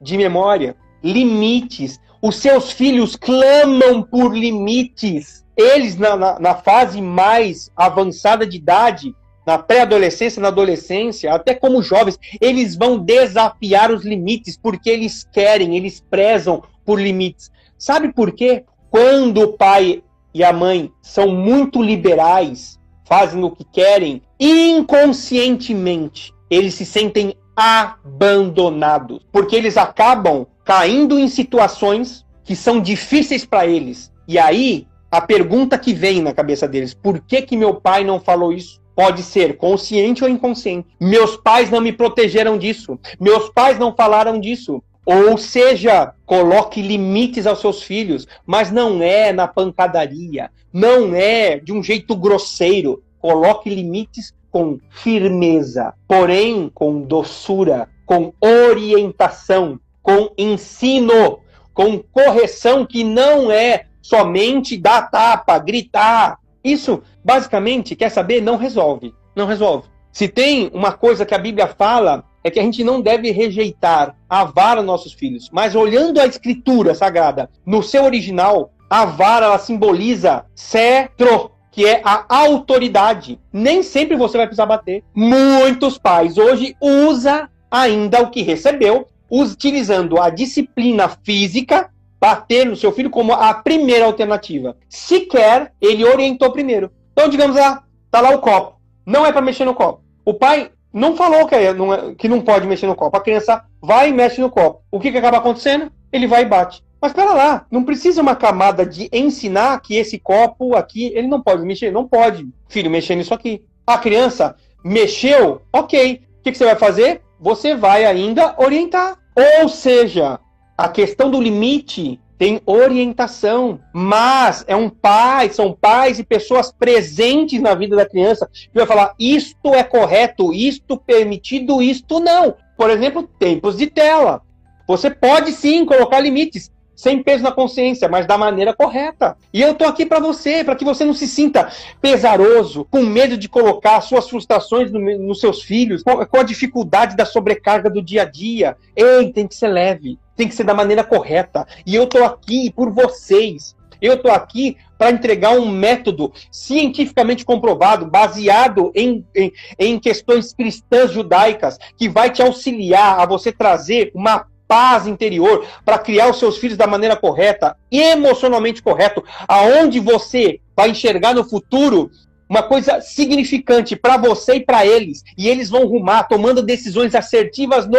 de memória, limites. Os seus filhos clamam por limites. Eles, na, na, na fase mais avançada de idade, na pré-adolescência, na adolescência, até como jovens, eles vão desafiar os limites porque eles querem, eles prezam por limites. Sabe por quê? Quando o pai e a mãe são muito liberais, fazem o que querem, inconscientemente eles se sentem abandonados, porque eles acabam caindo em situações que são difíceis para eles. E aí, a pergunta que vem na cabeça deles: por que que meu pai não falou isso? Pode ser consciente ou inconsciente. Meus pais não me protegeram disso. Meus pais não falaram disso. Ou seja, coloque limites aos seus filhos, mas não é na pancadaria, não é de um jeito grosseiro. Coloque limites com firmeza, porém com doçura, com orientação, com ensino, com correção que não é somente dar tapa, gritar. Isso, basicamente, quer saber, não resolve. Não resolve. Se tem uma coisa que a Bíblia fala, é que a gente não deve rejeitar a vara nossos filhos. Mas olhando a escritura sagrada, no seu original, a vara ela simboliza cetro, que é a autoridade. Nem sempre você vai precisar bater. Muitos pais hoje usam ainda o que recebeu, utilizando a disciplina física, bater no seu filho como a primeira alternativa. Sequer ele orientou primeiro. Então, digamos lá, tá lá o copo. Não é para mexer no copo. O pai não falou que, é, não é, que não pode mexer no copo. A criança vai e mexe no copo. O que, que acaba acontecendo? Ele vai e bate. Mas pera lá, não precisa uma camada de ensinar que esse copo aqui, ele não pode mexer. Não pode, filho, mexer nisso aqui. A criança mexeu, ok. O que, que você vai fazer? Você vai ainda orientar. Ou seja, a questão do limite tem orientação, mas é um pai, são pais e pessoas presentes na vida da criança que vai falar isto é correto, isto permitido, isto não. Por exemplo, tempos de tela. Você pode sim colocar limites sem peso na consciência, mas da maneira correta. E eu tô aqui para você, para que você não se sinta pesaroso, com medo de colocar suas frustrações no, nos seus filhos, com, com a dificuldade da sobrecarga do dia a dia. Ei, tem que ser leve, tem que ser da maneira correta. E eu tô aqui por vocês. Eu tô aqui para entregar um método cientificamente comprovado, baseado em, em, em questões cristãs judaicas, que vai te auxiliar a você trazer uma paz interior, para criar os seus filhos da maneira correta, emocionalmente correto, aonde você vai enxergar no futuro uma coisa significante para você e para eles, e eles vão rumar tomando decisões assertivas no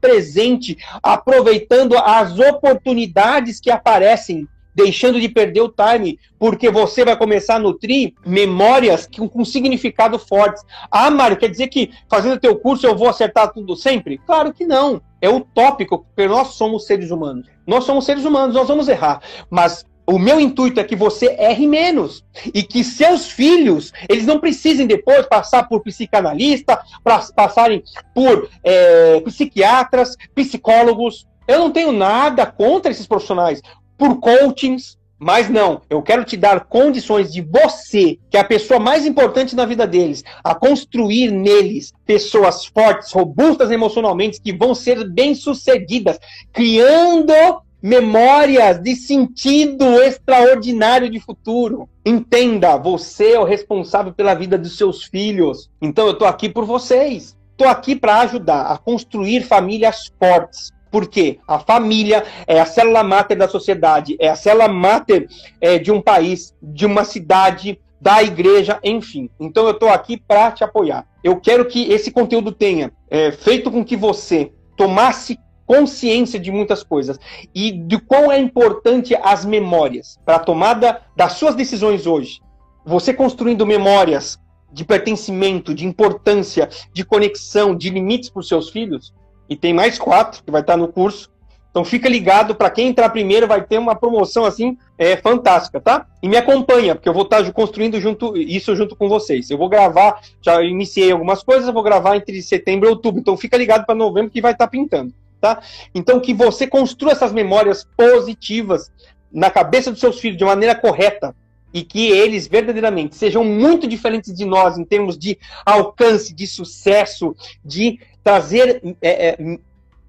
presente, aproveitando as oportunidades que aparecem deixando de perder o time, porque você vai começar a nutrir memórias com, com significado fortes. Ah, Mário, quer dizer que fazendo teu curso eu vou acertar tudo sempre? Claro que não. É utópico, porque nós somos seres humanos. Nós somos seres humanos, nós vamos errar. Mas o meu intuito é que você erre menos e que seus filhos eles não precisem depois passar por psicanalista, para passarem por é, psiquiatras, psicólogos. Eu não tenho nada contra esses profissionais por coachings, mas não, eu quero te dar condições de você, que é a pessoa mais importante na vida deles, a construir neles pessoas fortes, robustas emocionalmente, que vão ser bem-sucedidas, criando memórias de sentido extraordinário de futuro. Entenda, você é o responsável pela vida dos seus filhos. Então eu tô aqui por vocês. Tô aqui para ajudar a construir famílias fortes, porque a família é a célula máter da sociedade, é a célula máter é, de um país, de uma cidade, da igreja, enfim. Então eu estou aqui para te apoiar. Eu quero que esse conteúdo tenha é, feito com que você tomasse consciência de muitas coisas e de quão é importante as memórias para a tomada das suas decisões hoje. Você construindo memórias de pertencimento, de importância, de conexão, de limites para os seus filhos, e tem mais quatro que vai estar no curso. Então fica ligado, para quem entrar primeiro vai ter uma promoção assim é, fantástica, tá? E me acompanha, porque eu vou estar construindo junto, isso junto com vocês. Eu vou gravar, já iniciei algumas coisas, eu vou gravar entre setembro e outubro. Então fica ligado para novembro que vai estar pintando, tá? Então que você construa essas memórias positivas na cabeça dos seus filhos de maneira correta, e que eles verdadeiramente sejam muito diferentes de nós em termos de alcance, de sucesso, de trazer é, é,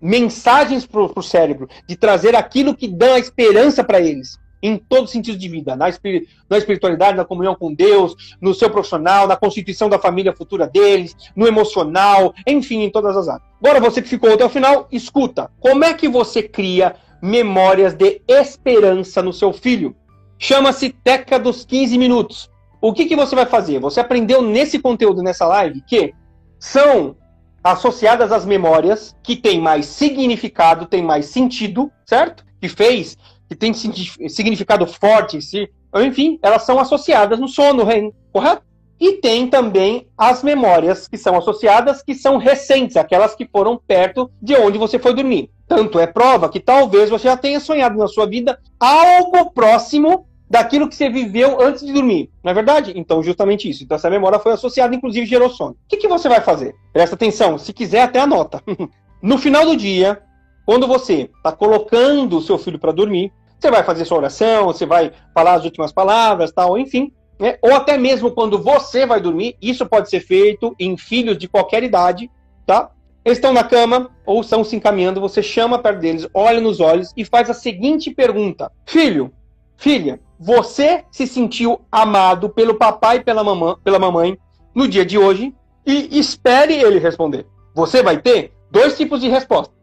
mensagens para o cérebro, de trazer aquilo que dá esperança para eles, em todos os sentidos de vida, na, espir na espiritualidade, na comunhão com Deus, no seu profissional, na constituição da família futura deles, no emocional, enfim, em todas as áreas. Agora, você que ficou até o final, escuta. Como é que você cria memórias de esperança no seu filho? Chama-se Teca dos 15 Minutos. O que, que você vai fazer? Você aprendeu nesse conteúdo, nessa live, que são associadas às memórias que têm mais significado, têm mais sentido, certo? Que fez, que tem significado forte, enfim, elas são associadas no sono, correto? E tem também as memórias que são associadas, que são recentes, aquelas que foram perto de onde você foi dormir. Tanto é prova que talvez você já tenha sonhado na sua vida algo próximo daquilo que você viveu antes de dormir. Não é verdade? Então, justamente isso. Então, essa memória foi associada, inclusive, gerou sono. O que, que você vai fazer? Presta atenção. Se quiser, até anota. (laughs) no final do dia, quando você está colocando o seu filho para dormir, você vai fazer sua oração, você vai falar as últimas palavras, tal, enfim. Né? Ou até mesmo quando você vai dormir, isso pode ser feito em filhos de qualquer idade, tá? Eles estão na cama ou estão se encaminhando, você chama perto deles, olha nos olhos e faz a seguinte pergunta: Filho, filha, você se sentiu amado pelo papai e pela, mamã, pela mamãe no dia de hoje? E espere ele responder. Você vai ter dois tipos de resposta: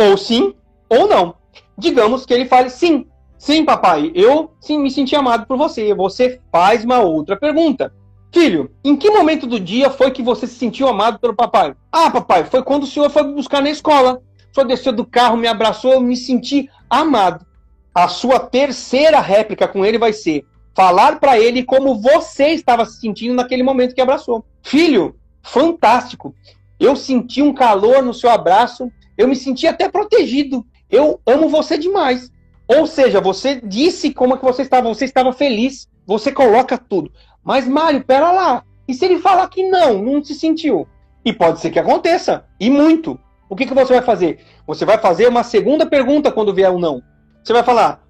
ou sim ou não. Digamos que ele fale sim. Sim, papai, eu sim me senti amado por você. Você faz uma outra pergunta. Filho, em que momento do dia foi que você se sentiu amado pelo papai? Ah, papai, foi quando o senhor foi buscar na escola. O senhor desceu do carro, me abraçou, eu me senti amado. A sua terceira réplica com ele vai ser falar para ele como você estava se sentindo naquele momento que abraçou. Filho, fantástico. Eu senti um calor no seu abraço, eu me senti até protegido. Eu amo você demais. Ou seja, você disse como é que você estava, você estava feliz, você coloca tudo. Mas, Mário, pera lá. E se ele falar que não, não se sentiu? E pode ser que aconteça, e muito. O que, que você vai fazer? Você vai fazer uma segunda pergunta quando vier o um não. Você vai falar,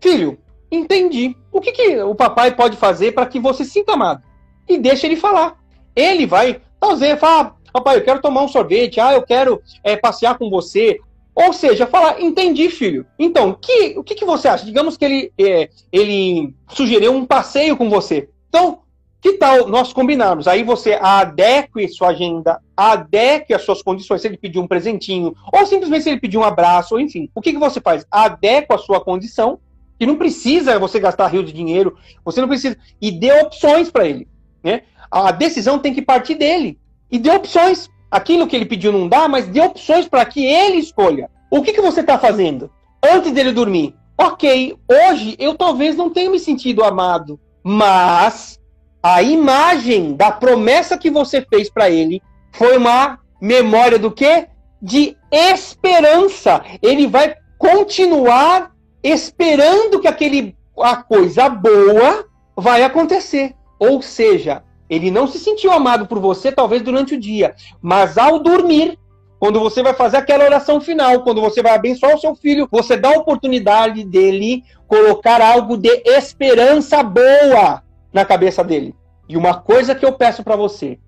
filho, entendi. O que, que o papai pode fazer para que você se sinta amado? E deixa ele falar. Ele vai, talvez, falar, papai, eu quero tomar um sorvete, ah, eu quero é, passear com você, ou seja, falar, entendi, filho. Então, que, o que, que você acha? Digamos que ele, é, ele sugeriu um passeio com você. Então, que tal nós combinarmos? Aí você adeque sua agenda, adeque as suas condições. Se ele pedir um presentinho, ou simplesmente se ele pedir um abraço, ou enfim. O que, que você faz? Adequa a sua condição, que não precisa você gastar rio de dinheiro, você não precisa. E dê opções para ele. Né? A decisão tem que partir dele. E dê opções aquilo que ele pediu não dá, mas dê opções para que ele escolha. O que, que você está fazendo antes dele dormir? Ok, hoje eu talvez não tenha me sentido amado, mas a imagem da promessa que você fez para ele foi uma memória do quê? De esperança. Ele vai continuar esperando que aquele a coisa boa vai acontecer. Ou seja, ele não se sentiu amado por você, talvez durante o dia, mas ao dormir, quando você vai fazer aquela oração final, quando você vai abençoar o seu filho, você dá a oportunidade dele colocar algo de esperança boa na cabeça dele. E uma coisa que eu peço para você,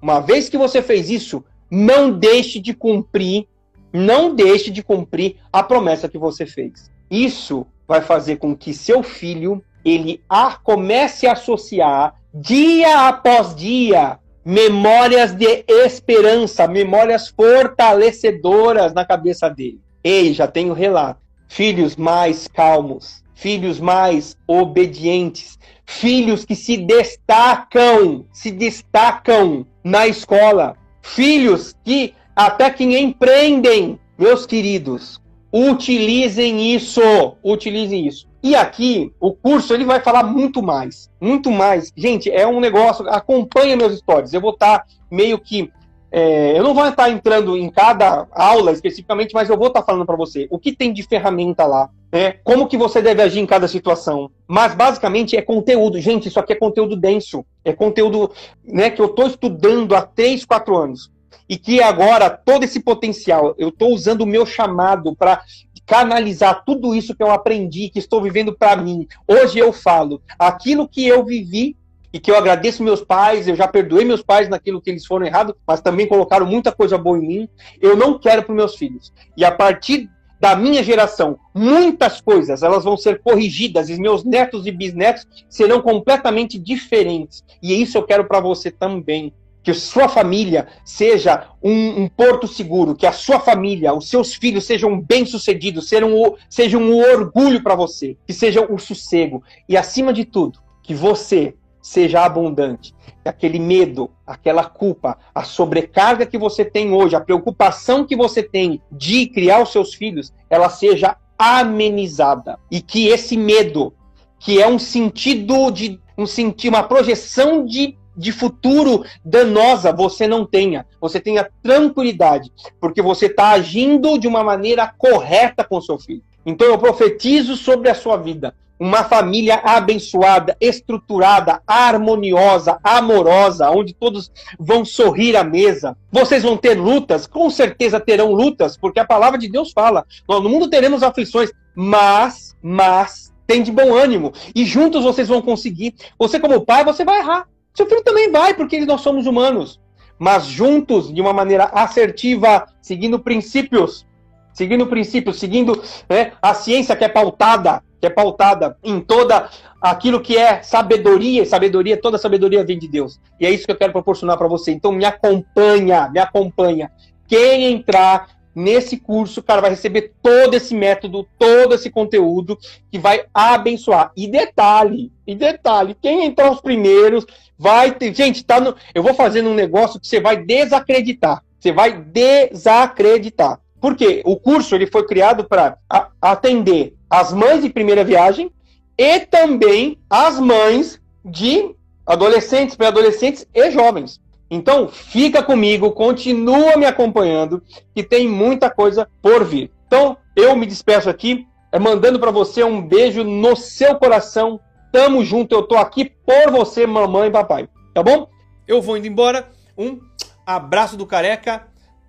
uma vez que você fez isso, não deixe de cumprir, não deixe de cumprir a promessa que você fez. Isso vai fazer com que seu filho ele a, comece a associar dia após dia, memórias de esperança, memórias fortalecedoras na cabeça dele. Ei, já tenho relato. Filhos mais calmos, filhos mais obedientes, filhos que se destacam, se destacam na escola, filhos que até que empreendem, meus queridos, utilizem isso, utilizem isso. E aqui, o curso, ele vai falar muito mais. Muito mais. Gente, é um negócio. Acompanha meus stories. Eu vou estar tá meio que. É, eu não vou estar entrando em cada aula especificamente, mas eu vou estar falando para você o que tem de ferramenta lá, né? como que você deve agir em cada situação. Mas basicamente é conteúdo. Gente, isso aqui é conteúdo denso. É conteúdo né, que eu estou estudando há 3, 4 anos e que agora todo esse potencial, eu estou usando o meu chamado para canalizar tudo isso que eu aprendi, que estou vivendo para mim. Hoje eu falo aquilo que eu vivi e que eu agradeço meus pais, eu já perdoei meus pais naquilo que eles foram errados, mas também colocaram muita coisa boa em mim. Eu não quero para meus filhos. E a partir da minha geração, muitas coisas elas vão ser corrigidas e meus netos e bisnetos serão completamente diferentes. E isso eu quero para você também que sua família seja um, um, porto seguro, que a sua família, os seus filhos sejam bem-sucedidos, sejam, sejam um orgulho para você, que seja o um sossego. E, acima de tudo, que você seja abundante. Que aquele medo, aquela culpa, a sobrecarga que você tem hoje, a preocupação que você tem de criar os seus filhos, ela seja amenizada. E que esse medo, que é um sentido de um sentir uma projeção de de futuro danosa você não tenha. Você tenha tranquilidade, porque você está agindo de uma maneira correta com seu filho. Então eu profetizo sobre a sua vida uma família abençoada, estruturada, harmoniosa, amorosa, onde todos vão sorrir à mesa. Vocês vão ter lutas, com certeza terão lutas, porque a palavra de Deus fala: no mundo teremos aflições, mas, mas, tem de bom ânimo, e juntos vocês vão conseguir. Você, como pai, você vai errar. Seu filho também vai, porque nós somos humanos. Mas juntos, de uma maneira assertiva, seguindo princípios, seguindo princípios, seguindo né, a ciência que é pautada que é pautada em toda aquilo que é sabedoria, sabedoria, toda sabedoria vem de Deus. E é isso que eu quero proporcionar para você. Então me acompanha, me acompanha. Quem entrar nesse curso, cara, vai receber todo esse método, todo esse conteúdo que vai abençoar. E detalhe, e detalhe, quem entrar os primeiros vai ter, gente, tá no, eu vou fazendo um negócio que você vai desacreditar. Você vai desacreditar. Por quê? O curso ele foi criado para atender as mães de primeira viagem e também as mães de adolescentes, pré-adolescentes e jovens. Então, fica comigo, continua me acompanhando, que tem muita coisa por vir. Então, eu me despeço aqui, é, mandando para você um beijo no seu coração. Tamo junto, eu tô aqui por você, mamãe e papai. Tá bom? Eu vou indo embora. Um abraço do careca.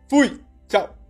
Fui. Tchau.